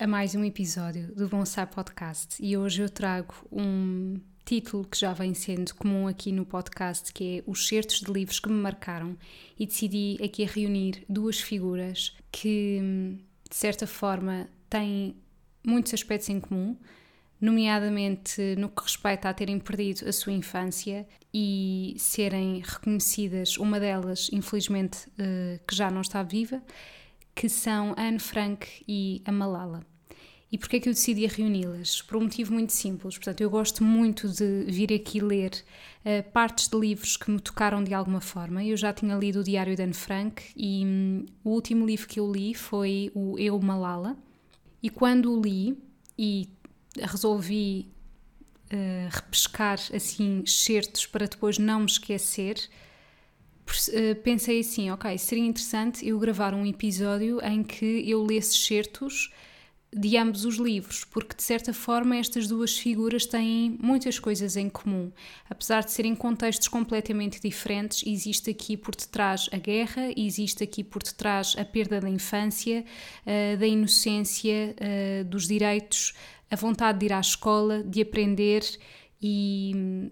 A mais um episódio do Bonsai Podcast e hoje eu trago um título que já vem sendo comum aqui no podcast, que é os certos de livros que me marcaram e decidi aqui reunir duas figuras que, de certa forma, têm muitos aspectos em comum, nomeadamente no que respeita a terem perdido a sua infância e serem reconhecidas, uma delas, infelizmente, eh, que já não está viva, que são Anne Frank e a Malala. E porquê é que eu decidi reuni-las? Por um motivo muito simples. Portanto, eu gosto muito de vir aqui ler uh, partes de livros que me tocaram de alguma forma. Eu já tinha lido o Diário de Anne Frank e um, o último livro que eu li foi o Eu Malala. E quando o li e resolvi uh, repescar assim certos para depois não me esquecer, eh, pensei assim, ok, seria interessante eu gravar um episódio em que eu lesse certos de ambos os livros, porque de certa forma estas duas figuras têm muitas coisas em comum. Apesar de serem contextos completamente diferentes, existe aqui por detrás a guerra, existe aqui por detrás a perda da infância, uh, da inocência, uh, dos direitos, a vontade de ir à escola, de aprender e hum,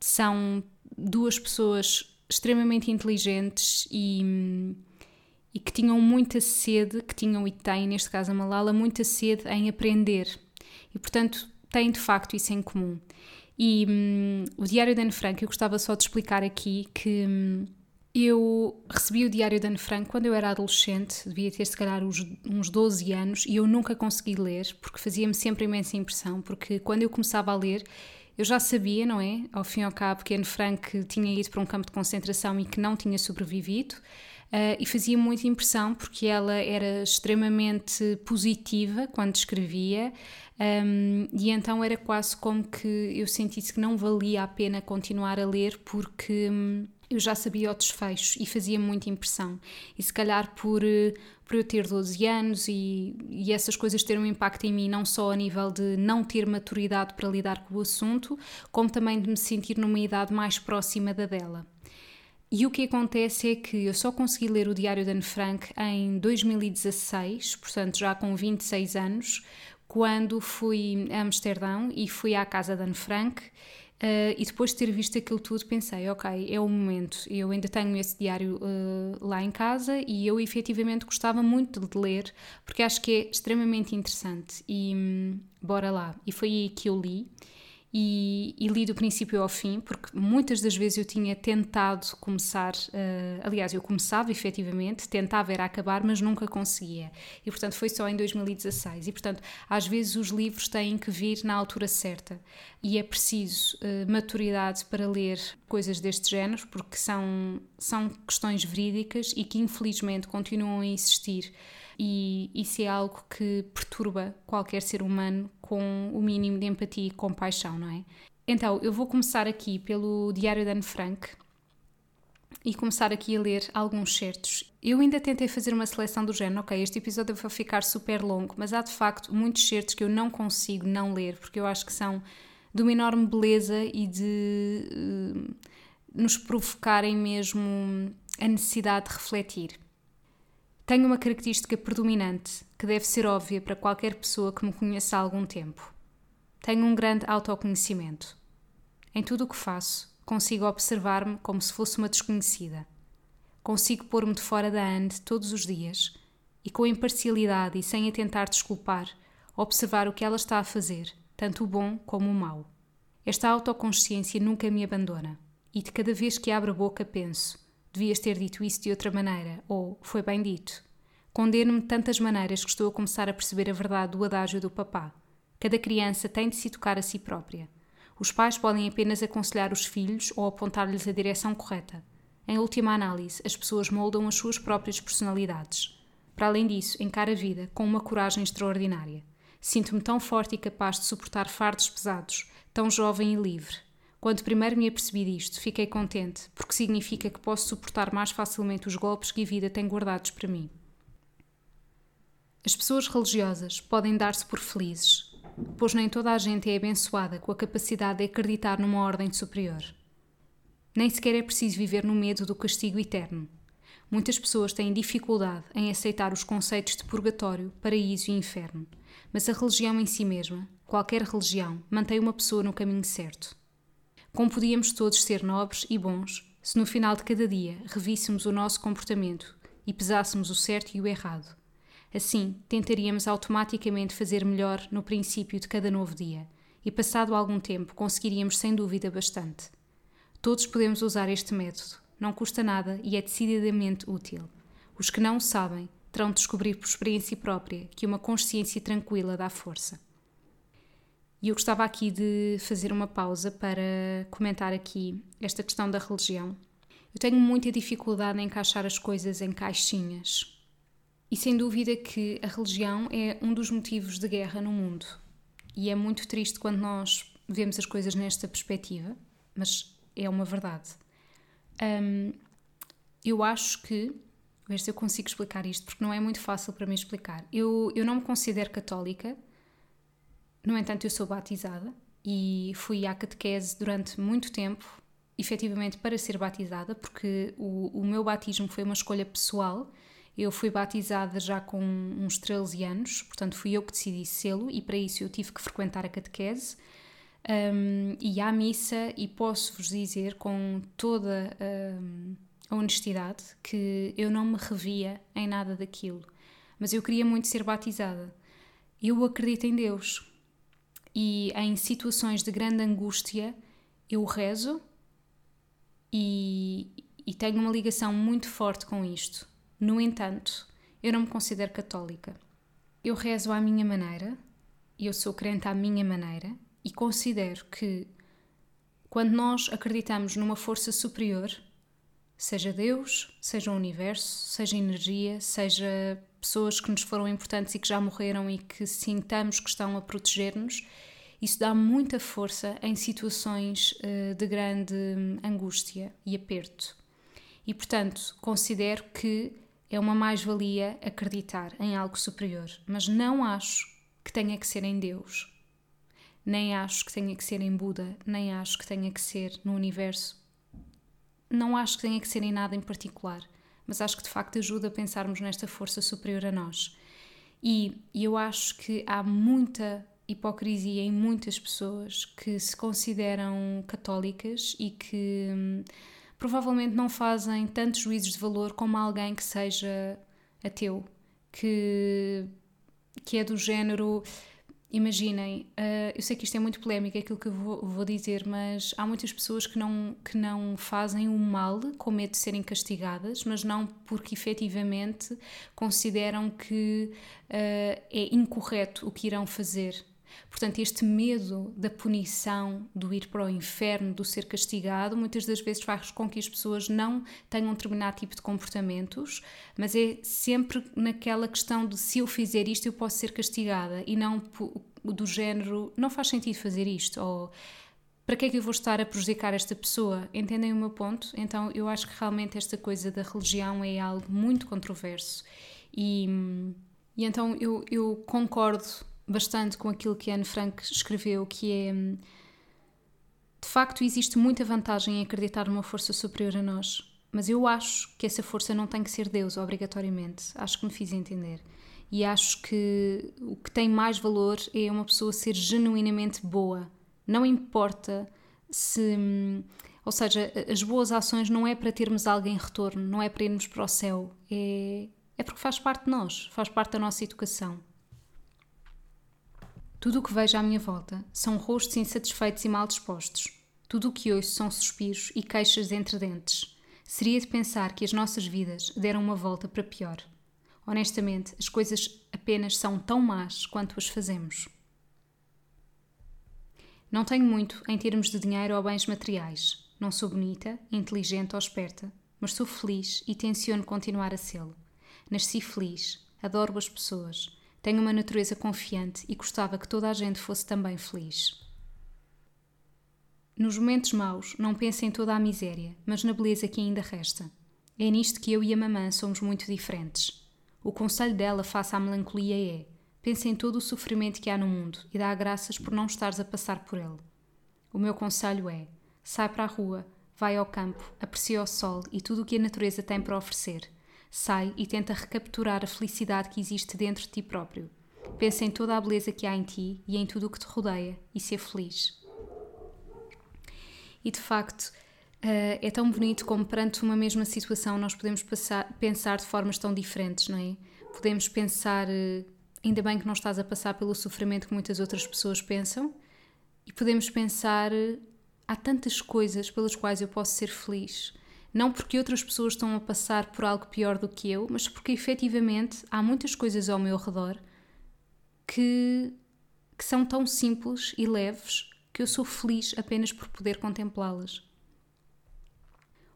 são duas pessoas extremamente inteligentes e, e que tinham muita sede, que tinham e têm, neste caso a Malala, muita sede em aprender. E, portanto, têm de facto isso em comum. E hum, o Diário de Anne Frank, eu gostava só de explicar aqui que hum, eu recebi o Diário de Anne Frank quando eu era adolescente, devia ter se calhar uns, uns 12 anos, e eu nunca consegui ler, porque fazia-me sempre imensa impressão, porque quando eu começava a ler, eu já sabia, não é? Ao fim e ao cabo, que Anne Frank tinha ido para um campo de concentração e que não tinha sobrevivido. Uh, e fazia muita impressão porque ela era extremamente positiva quando escrevia, um, e então era quase como que eu sentisse que não valia a pena continuar a ler porque. Um, eu já sabia o desfecho e fazia muita impressão. E se calhar por, eh, por eu ter 12 anos e, e essas coisas terem um impacto em mim, não só a nível de não ter maturidade para lidar com o assunto, como também de me sentir numa idade mais próxima da dela. E o que acontece é que eu só consegui ler o Diário de Anne Frank em 2016, portanto já com 26 anos, quando fui a Amsterdão e fui à casa de Anne Frank Uh, e depois de ter visto aquilo tudo, pensei: ok, é o momento. Eu ainda tenho esse diário uh, lá em casa e eu efetivamente gostava muito de ler, porque acho que é extremamente interessante. E hum, bora lá. E foi aí que eu li e, e, li do princípio ao fim, porque muitas das vezes eu tinha tentado começar, uh, aliás, eu começava efetivamente, tentava era acabar, mas nunca conseguia. E portanto foi só em 2016. E portanto, às vezes os livros têm que vir na altura certa e é preciso uh, maturidade para ler coisas deste género, porque são, são questões verídicas e que infelizmente continuam a existir e isso é algo que perturba qualquer ser humano com o mínimo de empatia e compaixão, não é? Então, eu vou começar aqui pelo Diário de Anne Frank e começar aqui a ler alguns certos. Eu ainda tentei fazer uma seleção do género, ok, este episódio vai ficar super longo, mas há de facto muitos certos que eu não consigo não ler, porque eu acho que são de uma enorme beleza e de uh, nos provocarem mesmo a necessidade de refletir. Tenho uma característica predominante que deve ser óbvia para qualquer pessoa que me conheça há algum tempo. Tenho um grande autoconhecimento. Em tudo o que faço, consigo observar-me como se fosse uma desconhecida. Consigo pôr-me de fora da ande todos os dias e, com imparcialidade e sem a tentar desculpar, observar o que ela está a fazer, tanto o bom como o mau. Esta autoconsciência nunca me abandona e de cada vez que abro a boca penso devias ter dito isso de outra maneira, ou foi bem dito. Condeno-me de tantas maneiras que estou a começar a perceber a verdade do adágio do papá. Cada criança tem de se tocar a si própria. Os pais podem apenas aconselhar os filhos ou apontar-lhes a direção correta. Em última análise, as pessoas moldam as suas próprias personalidades. Para além disso, encara a vida com uma coragem extraordinária. Sinto-me tão forte e capaz de suportar fardos pesados, tão jovem e livre. Quando primeiro me apercebi disto, fiquei contente, porque significa que posso suportar mais facilmente os golpes que a vida tem guardados para mim. As pessoas religiosas podem dar-se por felizes, pois nem toda a gente é abençoada com a capacidade de acreditar numa ordem superior. Nem sequer é preciso viver no medo do castigo eterno. Muitas pessoas têm dificuldade em aceitar os conceitos de purgatório, paraíso e inferno, mas a religião em si mesma, qualquer religião, mantém uma pessoa no caminho certo. Como podíamos todos ser nobres e bons se no final de cada dia revíssemos o nosso comportamento e pesássemos o certo e o errado? Assim, tentaríamos automaticamente fazer melhor no princípio de cada novo dia, e passado algum tempo conseguiríamos sem dúvida bastante. Todos podemos usar este método, não custa nada e é decididamente útil. Os que não o sabem terão de descobrir por experiência própria que uma consciência tranquila dá força. E eu gostava aqui de fazer uma pausa para comentar aqui esta questão da religião. Eu tenho muita dificuldade em encaixar as coisas em caixinhas. E sem dúvida que a religião é um dos motivos de guerra no mundo. E é muito triste quando nós vemos as coisas nesta perspectiva, mas é uma verdade. Um, eu acho que. Ver se eu consigo explicar isto, porque não é muito fácil para mim explicar. Eu, eu não me considero católica, no entanto, eu sou batizada e fui à catequese durante muito tempo, efetivamente para ser batizada, porque o, o meu batismo foi uma escolha pessoal. Eu fui batizada já com uns 13 anos, portanto fui eu que decidi sê-lo e para isso eu tive que frequentar a catequese um, e à missa e posso-vos dizer com toda um, a honestidade que eu não me revia em nada daquilo, mas eu queria muito ser batizada. Eu acredito em Deus e em situações de grande angústia eu rezo e, e tenho uma ligação muito forte com isto. No entanto, eu não me considero católica. Eu rezo à minha maneira, eu sou crente à minha maneira, e considero que quando nós acreditamos numa força superior, seja Deus, seja o universo, seja energia, seja pessoas que nos foram importantes e que já morreram e que sintamos que estão a proteger-nos, isso dá muita força em situações uh, de grande angústia e aperto. E portanto, considero que é uma mais-valia acreditar em algo superior, mas não acho que tenha que ser em Deus. Nem acho que tenha que ser em Buda, nem acho que tenha que ser no universo. Não acho que tenha que ser em nada em particular, mas acho que de facto ajuda a pensarmos nesta força superior a nós. E eu acho que há muita hipocrisia em muitas pessoas que se consideram católicas e que hum, provavelmente não fazem tantos juízos de valor como alguém que seja ateu, que, que é do género. Imaginem, uh, eu sei que isto é muito polémico, aquilo que eu vou, vou, dizer, mas há muitas pessoas que não, que não fazem o mal com medo de serem castigadas, mas não porque efetivamente consideram que uh, é incorreto o que irão fazer. Portanto, este medo da punição, do ir para o inferno, do ser castigado, muitas das vezes faz com que as pessoas não tenham um determinado tipo de comportamentos, mas é sempre naquela questão de se eu fizer isto eu posso ser castigada e não do género não faz sentido fazer isto ou para que é que eu vou estar a prejudicar esta pessoa? Entendem o meu ponto? Então eu acho que realmente esta coisa da religião é algo muito controverso e, e então eu, eu concordo bastante com aquilo que Anne Frank escreveu, que é de facto existe muita vantagem em acreditar numa força superior a nós, mas eu acho que essa força não tem que ser Deus obrigatoriamente. Acho que me fiz entender. E acho que o que tem mais valor é uma pessoa ser genuinamente boa. Não importa se. Ou seja, as boas ações não é para termos algo em retorno, não é para irmos para o céu, é, é porque faz parte de nós, faz parte da nossa educação. Tudo o que vejo à minha volta são rostos insatisfeitos e mal dispostos. Tudo o que ouço são suspiros e queixas entre dentes. Seria de pensar que as nossas vidas deram uma volta para pior. Honestamente, as coisas apenas são tão más quanto as fazemos. Não tenho muito em termos de dinheiro ou bens materiais. Não sou bonita, inteligente ou esperta, mas sou feliz e tenciono continuar a sê-lo. Nasci feliz, adoro as pessoas, tenho uma natureza confiante e gostava que toda a gente fosse também feliz. Nos momentos maus, não pense em toda a miséria, mas na beleza que ainda resta. É nisto que eu e a mamã somos muito diferentes. O conselho dela face à melancolia é: pensa em todo o sofrimento que há no mundo e dá graças por não estares a passar por ele. O meu conselho é: sai para a rua, vai ao campo, aprecia o sol e tudo o que a natureza tem para oferecer. Sai e tenta recapturar a felicidade que existe dentro de ti próprio. Pensa em toda a beleza que há em ti e em tudo o que te rodeia e ser feliz. E de facto, Uh, é tão bonito como perante uma mesma situação nós podemos passar, pensar de formas tão diferentes, não é? Podemos pensar, uh, ainda bem que não estás a passar pelo sofrimento que muitas outras pessoas pensam, e podemos pensar, uh, há tantas coisas pelas quais eu posso ser feliz. Não porque outras pessoas estão a passar por algo pior do que eu, mas porque efetivamente há muitas coisas ao meu redor que, que são tão simples e leves que eu sou feliz apenas por poder contemplá-las.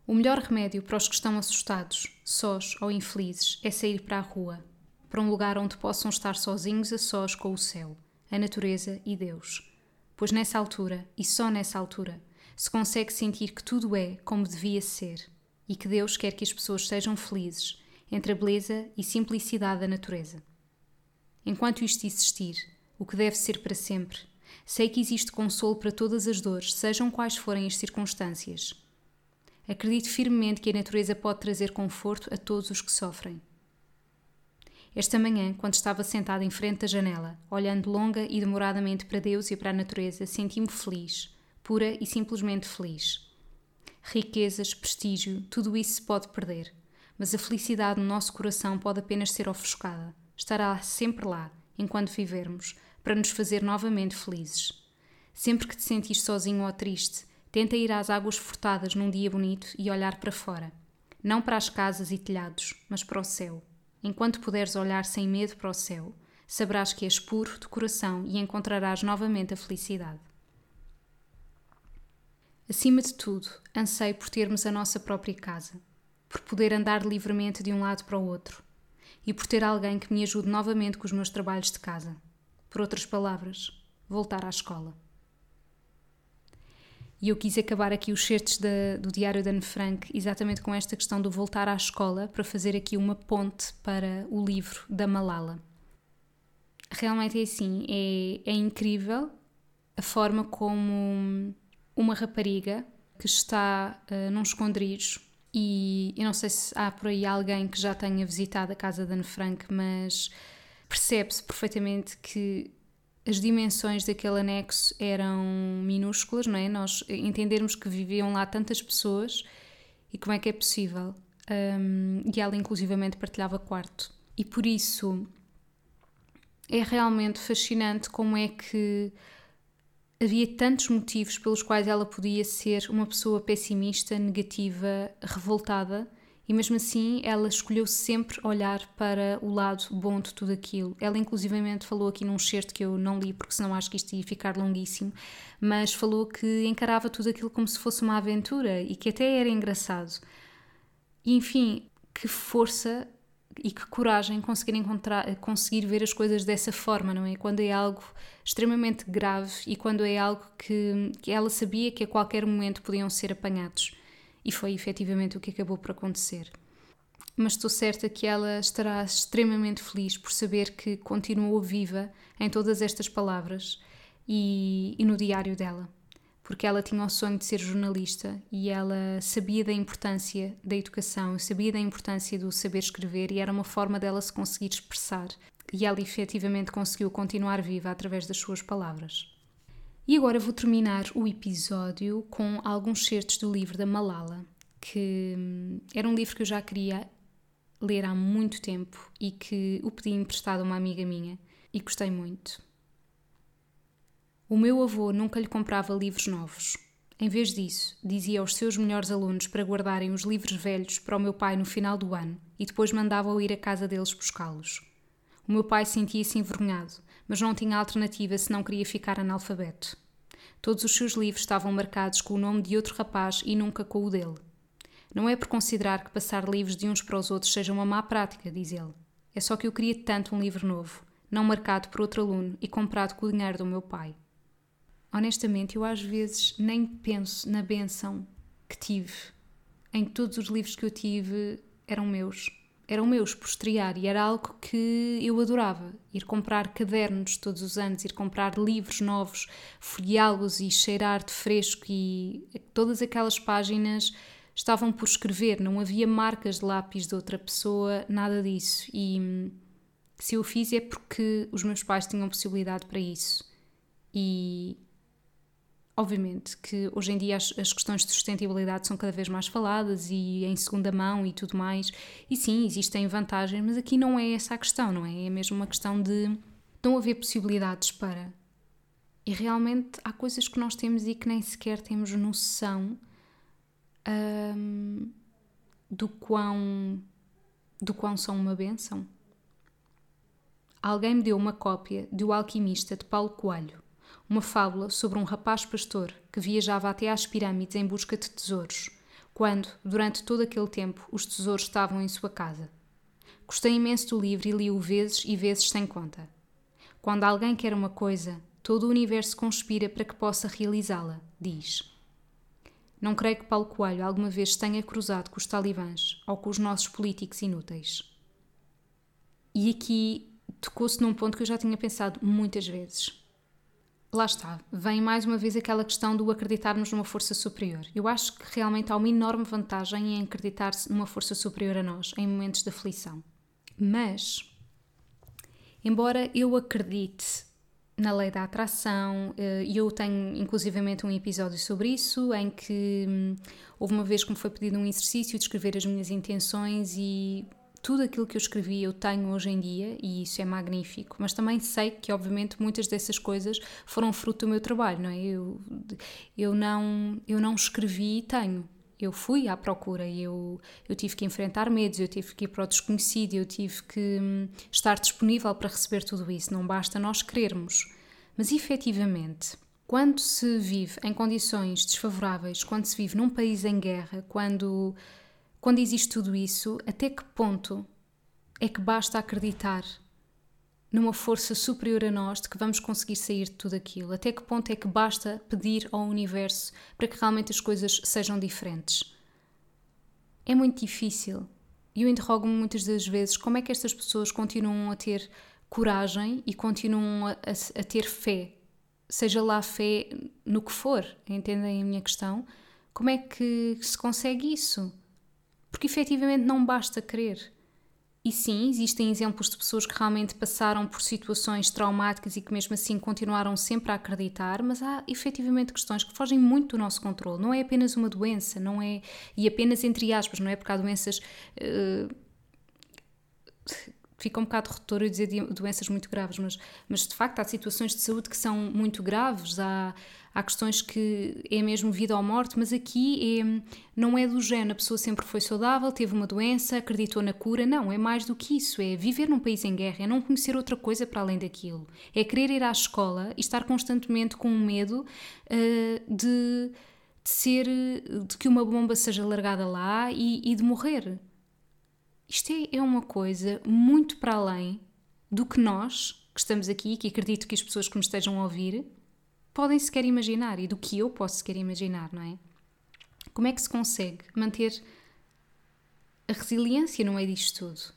O melhor remédio para os que estão assustados, sós ou infelizes é sair para a rua, para um lugar onde possam estar sozinhos a sós com o céu, a natureza e Deus. Pois nessa altura, e só nessa altura, se consegue sentir que tudo é como devia ser e que Deus quer que as pessoas sejam felizes entre a beleza e simplicidade da natureza. Enquanto isto existir, o que deve ser para sempre, sei que existe consolo para todas as dores, sejam quais forem as circunstâncias Acredito firmemente que a natureza pode trazer conforto a todos os que sofrem. Esta manhã, quando estava sentada em frente da janela, olhando longa e demoradamente para Deus e para a natureza, senti-me feliz, pura e simplesmente feliz. Riquezas, prestígio, tudo isso se pode perder, mas a felicidade no nosso coração pode apenas ser ofuscada. Estará sempre lá, enquanto vivermos, para nos fazer novamente felizes. Sempre que te sentires sozinho ou triste, Tenta ir às águas furtadas num dia bonito e olhar para fora. Não para as casas e telhados, mas para o céu. Enquanto puderes olhar sem medo para o céu, saberás que és puro de coração e encontrarás novamente a felicidade. Acima de tudo, anseio por termos a nossa própria casa, por poder andar livremente de um lado para o outro e por ter alguém que me ajude novamente com os meus trabalhos de casa. Por outras palavras, voltar à escola. E eu quis acabar aqui os certos do Diário da Anne Frank exatamente com esta questão do voltar à escola para fazer aqui uma ponte para o livro da Malala. Realmente é assim, é, é incrível a forma como uma rapariga que está uh, num esconderijo e eu não sei se há por aí alguém que já tenha visitado a casa da Anne Frank, mas percebe-se perfeitamente que as dimensões daquele anexo eram minúsculas, não é? Nós entendermos que viviam lá tantas pessoas e como é que é possível. Um, e ela, inclusivamente, partilhava quarto. E por isso é realmente fascinante como é que havia tantos motivos pelos quais ela podia ser uma pessoa pessimista, negativa, revoltada e mesmo assim, ela escolheu sempre olhar para o lado bom de tudo aquilo. Ela, inclusivamente, falou aqui num certo que eu não li, porque senão acho que isto ia ficar longuíssimo, mas falou que encarava tudo aquilo como se fosse uma aventura e que até era engraçado. E, enfim, que força e que coragem conseguir encontrar, conseguir ver as coisas dessa forma, não é? Quando é algo extremamente grave e quando é algo que, que ela sabia que a qualquer momento podiam ser apanhados. E foi efetivamente o que acabou por acontecer. Mas estou certa que ela estará extremamente feliz por saber que continuou viva em todas estas palavras e, e no diário dela porque ela tinha o sonho de ser jornalista e ela sabia da importância da educação, sabia da importância do saber escrever e era uma forma dela se conseguir expressar. E ela efetivamente conseguiu continuar viva através das suas palavras. E agora vou terminar o episódio com alguns certos do livro da Malala, que hum, era um livro que eu já queria ler há muito tempo e que o pedi emprestado a uma amiga minha e gostei muito. O meu avô nunca lhe comprava livros novos. Em vez disso, dizia aos seus melhores alunos para guardarem os livros velhos para o meu pai no final do ano e depois mandava-o ir à casa deles buscá-los. O meu pai sentia-se envergonhado mas não tinha alternativa se não queria ficar analfabeto. Todos os seus livros estavam marcados com o nome de outro rapaz e nunca com o dele. Não é por considerar que passar livros de uns para os outros seja uma má prática, diz ele. É só que eu queria tanto um livro novo, não marcado por outro aluno e comprado com o dinheiro do meu pai. Honestamente, eu às vezes nem penso na benção que tive, em todos os livros que eu tive eram meus. Eram meus por estrear e era algo que eu adorava. Ir comprar cadernos todos os anos, ir comprar livros novos, folheá-los e cheirar de fresco e todas aquelas páginas estavam por escrever, não havia marcas de lápis de outra pessoa, nada disso. E hum, se eu fiz é porque os meus pais tinham possibilidade para isso. E obviamente que hoje em dia as, as, questões de sustentabilidade são cada vez mais faladas e em segunda mão e tudo mais. E sim, existem vantagens, mas aqui não é essa a questão, não é? É mesmo uma questão de não haver possibilidades para. E realmente há coisas que nós temos e que nem sequer temos noção um, do quão do quão são uma benção. Alguém me deu uma cópia de O Alquimista de Paulo Coelho, uma fábula sobre um rapaz pastor que viajava até às pirâmides em busca de tesouros, quando, durante todo aquele tempo, os tesouros estavam em sua casa. Gostei imenso do livro e li-o vezes e vezes sem conta. Quando alguém quer uma coisa, todo o universo conspira para que possa realizá-la, diz. Não creio que Paulo Coelho alguma vez tenha cruzado com os talibãs ou com os nossos políticos inúteis. E aqui tocou-se num ponto que eu já tinha pensado muitas vezes. Lá está, vem mais uma vez aquela questão do acreditarmos numa força superior. Eu acho que realmente há uma enorme vantagem em acreditar-se numa força superior a nós em momentos de aflição. Mas, embora eu acredite na lei da atração, eh, e eu tenho inclusivamente um episódio sobre isso, em que hum, houve uma vez que me foi pedido um exercício de escrever as minhas intenções e tudo aquilo que eu escrevi eu tenho hoje em dia e isso é magnífico, mas também sei que obviamente muitas dessas coisas foram fruto do meu trabalho, não é? Eu, eu, não, eu não escrevi e tenho, eu fui à procura eu, eu tive que enfrentar medos, eu tive que ir para o desconhecido, eu tive que hum, estar disponível para receber tudo isso. Não basta nós querermos. Mas efetivamente, quando se vive em condições desfavoráveis, quando se vive num país em guerra, quando, quando existe tudo isso, até que ponto é que basta acreditar numa força superior a nós de que vamos conseguir sair de tudo aquilo? Até que ponto é que basta pedir ao universo para que realmente as coisas sejam diferentes? É muito difícil. E eu interrogo-me muitas das vezes como é que estas pessoas continuam a ter coragem e continuam a, a, a ter fé, seja lá fé no que for, entendem a minha questão? Como é que se consegue isso? Porque efetivamente não basta querer. E sim, existem exemplos de pessoas que realmente passaram por situações traumáticas e que mesmo assim continuaram sempre a acreditar, mas há efetivamente questões que fogem muito do nosso controle. Não é apenas uma doença, não é. E apenas entre aspas, não é porque há doenças. Uh, fica um bocado retor eu dizer doenças muito graves, mas, mas de facto há situações de saúde que são muito graves, há, há questões que é mesmo vida ou morte, mas aqui é, não é do género, a pessoa sempre foi saudável, teve uma doença, acreditou na cura, não, é mais do que isso, é viver num país em guerra, é não conhecer outra coisa para além daquilo, é querer ir à escola e estar constantemente com medo uh, de, de ser, de que uma bomba seja largada lá e, e de morrer. Isto é, é uma coisa muito para além do que nós, que estamos aqui, que acredito que as pessoas que me estejam a ouvir, podem sequer imaginar e do que eu posso sequer imaginar, não é? Como é que se consegue manter a resiliência no meio disto tudo?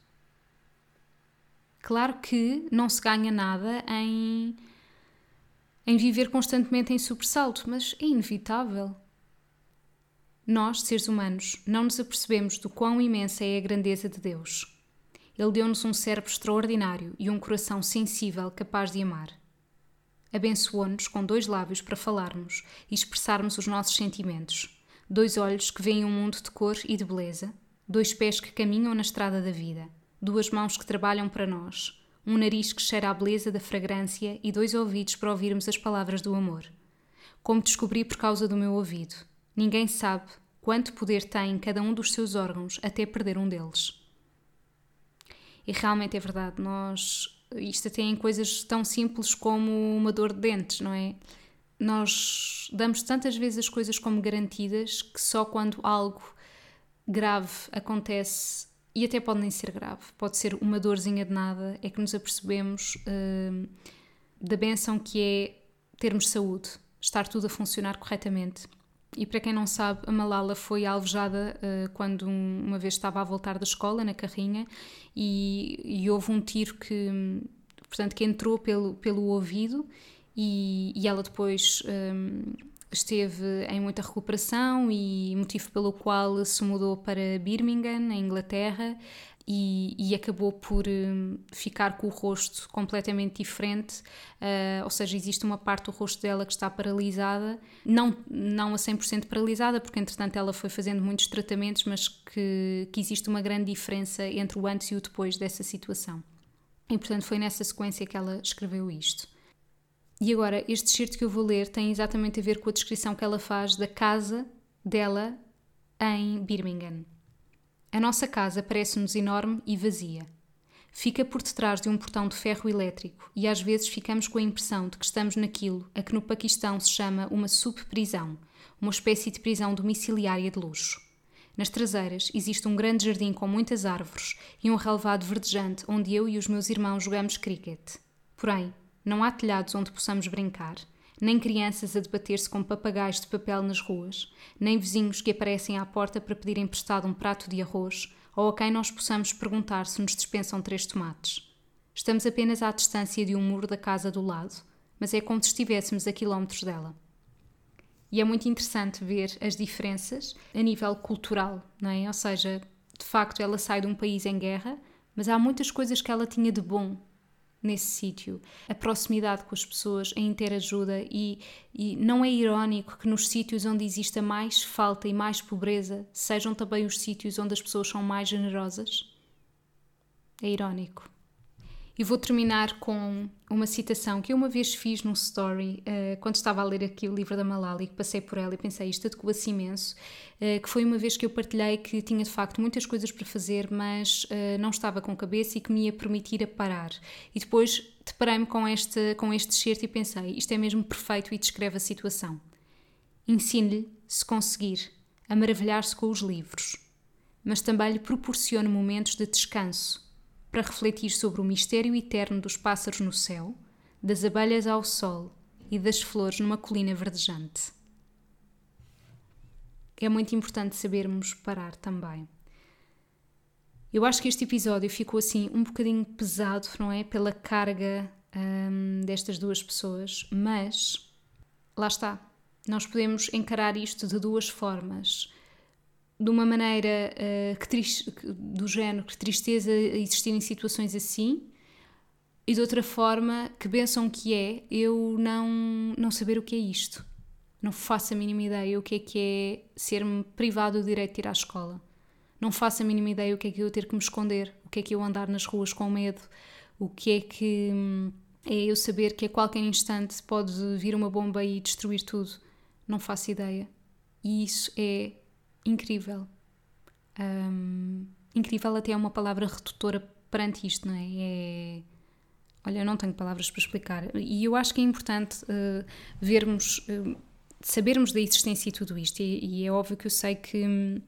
Claro que não se ganha nada em, em viver constantemente em sobressalto, mas é inevitável. Nós, seres humanos, não nos apercebemos do quão imensa é a grandeza de Deus. Ele deu-nos um cérebro extraordinário e um coração sensível capaz de amar. Abençoou-nos com dois lábios para falarmos e expressarmos os nossos sentimentos, dois olhos que veem um mundo de cor e de beleza, dois pés que caminham na estrada da vida, duas mãos que trabalham para nós, um nariz que cheira a beleza da fragrância e dois ouvidos para ouvirmos as palavras do amor. Como descobri por causa do meu ouvido Ninguém sabe quanto poder tem cada um dos seus órgãos até perder um deles. E realmente é verdade, nós. Isto até em coisas tão simples como uma dor de dentes, não é? nós damos tantas vezes as coisas como garantidas que só quando algo grave acontece, e até pode nem ser grave, pode ser uma dorzinha de nada, é que nos apercebemos uh, da benção que é termos saúde, estar tudo a funcionar corretamente. E para quem não sabe, a Malala foi alvejada uh, quando um, uma vez estava a voltar da escola, na carrinha, e, e houve um tiro que, portanto, que entrou pelo, pelo ouvido e, e ela depois um, esteve em muita recuperação e motivo pelo qual se mudou para Birmingham, na Inglaterra, e, e, acabou por um, ficar com o rosto completamente diferente, uh, ou seja, existe uma parte do rosto dela que está paralisada, não, não a 100% paralisada, porque entretanto ela foi fazendo muitos tratamentos, mas que, que existe uma grande diferença entre o antes e o depois dessa situação. E portanto foi nessa sequência que ela escreveu isto. E agora, este excerto que eu vou ler tem exatamente a ver com a descrição que ela faz da casa dela em Birmingham. A nossa casa parece-nos enorme e vazia. Fica por detrás de um portão de ferro elétrico e às vezes ficamos com a impressão de que estamos naquilo a que no Paquistão se chama uma subprisão, uma espécie de prisão domiciliária de luxo. Nas traseiras existe um grande jardim com muitas árvores e um relevado verdejante onde eu e os meus irmãos jogamos cricket. Porém, não há telhados onde possamos brincar, nem crianças a debater-se com papagaios de papel nas ruas, nem vizinhos que aparecem à porta para pedir emprestado um prato de arroz ou a quem nós possamos perguntar se nos dispensam três tomates. Estamos apenas à distância de um muro da casa do lado, mas é como se estivéssemos a quilómetros dela. E é muito interessante ver as diferenças a nível cultural, não é? Ou seja, de facto ela sai de um país em guerra, mas há muitas coisas que ela tinha de bom nesse sítio, a proximidade com as pessoas, a interajuda e, e não é irónico que nos sítios onde exista mais falta e mais pobreza sejam também os sítios onde as pessoas são mais generosas? É irónico. E vou terminar com uma citação que eu uma vez fiz num story, uh, quando estava a ler aqui o livro da Malala e passei por ela e pensei, isto adequa-se imenso, uh, que foi uma vez que eu partilhei que tinha de facto muitas coisas para fazer, mas uh, não estava com cabeça e que me ia permitir a parar. E depois deparei-me com este, com este excerto e pensei, isto é mesmo perfeito e descreve a situação. Ensine-lhe, se conseguir, a maravilhar-se com os livros, mas também lhe proporcione momentos de descanso para refletir sobre o mistério eterno dos pássaros no céu, das abelhas ao sol e das flores numa colina verdejante. É muito importante sabermos parar também. Eu acho que este episódio ficou assim um bocadinho pesado, não é? Pela carga hum, destas duas pessoas, mas lá está. Nós podemos encarar isto de duas formas de uma maneira uh, que triste, do género que tristeza existirem situações assim e de outra forma que pensam que é eu não, não saber o que é isto. Não faço a mínima ideia o que é que é ser-me privado do direito de ir à escola. Não faço a mínima ideia o que é que eu ter que me esconder, o que é que eu andar nas ruas com medo, o que é que hum, é eu saber que a qualquer instante pode vir uma bomba e destruir tudo. Não faço ideia. E isso é incrível. Um, incrível até é uma palavra redutora perante isto, não é? é olha, eu não tenho palavras para explicar. E eu acho que é importante uh, vermos, uh, sabermos da existência de tudo isto. E, e, é óbvio que eu sei que,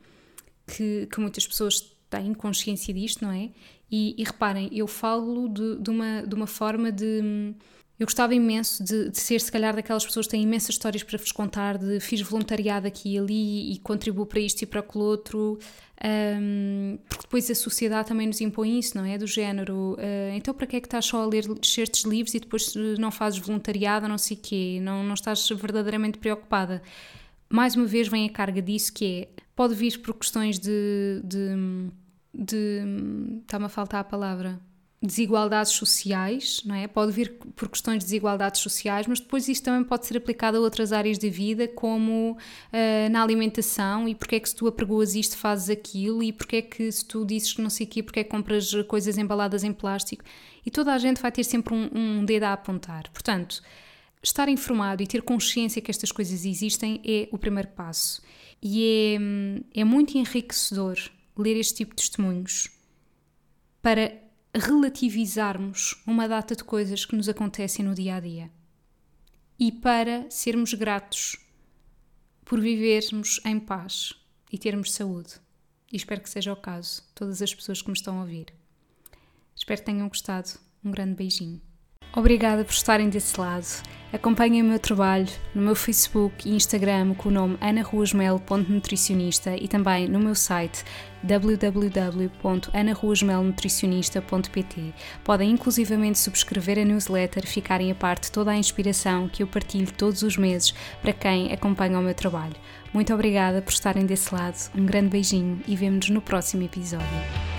que, que, muitas pessoas têm consciência disto, não é? E, e reparem, eu falo de, de, uma, de uma forma de eu gostava imenso de, de, ser, se calhar, daquelas pessoas que têm imensas histórias para vos contar, de fiz voluntariado aqui e ali e contribuo para isto e para aquele outro, um, porque depois a sociedade também nos impõe isso, não é? Do género, uh, então para que é que estás só a ler certos livros e depois não fazes voluntariado, não sei quê, não, não estás verdadeiramente preocupada? Mais uma vez vem a carga disso que é, pode vir por questões de... de, de está-me a faltar a palavra desigualdades sociais, não é? Pode vir por questões de desigualdades sociais, mas depois isto também pode ser aplicado a outras áreas da vida, como uh, na alimentação, e porque é que se tu apregoas isto fazes aquilo, e porque é que se tu dizes que não sei o quê, porque é que compras coisas embaladas em plástico, e toda a gente vai ter sempre um, um dedo a apontar. Portanto, estar informado e ter consciência que estas coisas existem é o primeiro passo. E é, é muito enriquecedor ler este tipo de testemunhos para relativizarmos uma data de coisas que nos acontecem no dia a dia. e para sermos gratos por vivermos em paz e termos saúde. E espero que seja o caso, todas as pessoas que me estão a ouvir. Espero que tenham gostado. Um grande beijinho. Obrigada por estarem desse lado. Acompanhem o meu trabalho no meu Facebook e Instagram com o nome anaruasmel.nutricionista e também no meu site www.anaruasmelnutricionista.pt. Podem inclusivamente subscrever a newsletter e ficarem a parte toda a inspiração que eu partilho todos os meses para quem acompanha o meu trabalho. Muito obrigada por estarem desse lado, um grande beijinho e vemo-nos no próximo episódio.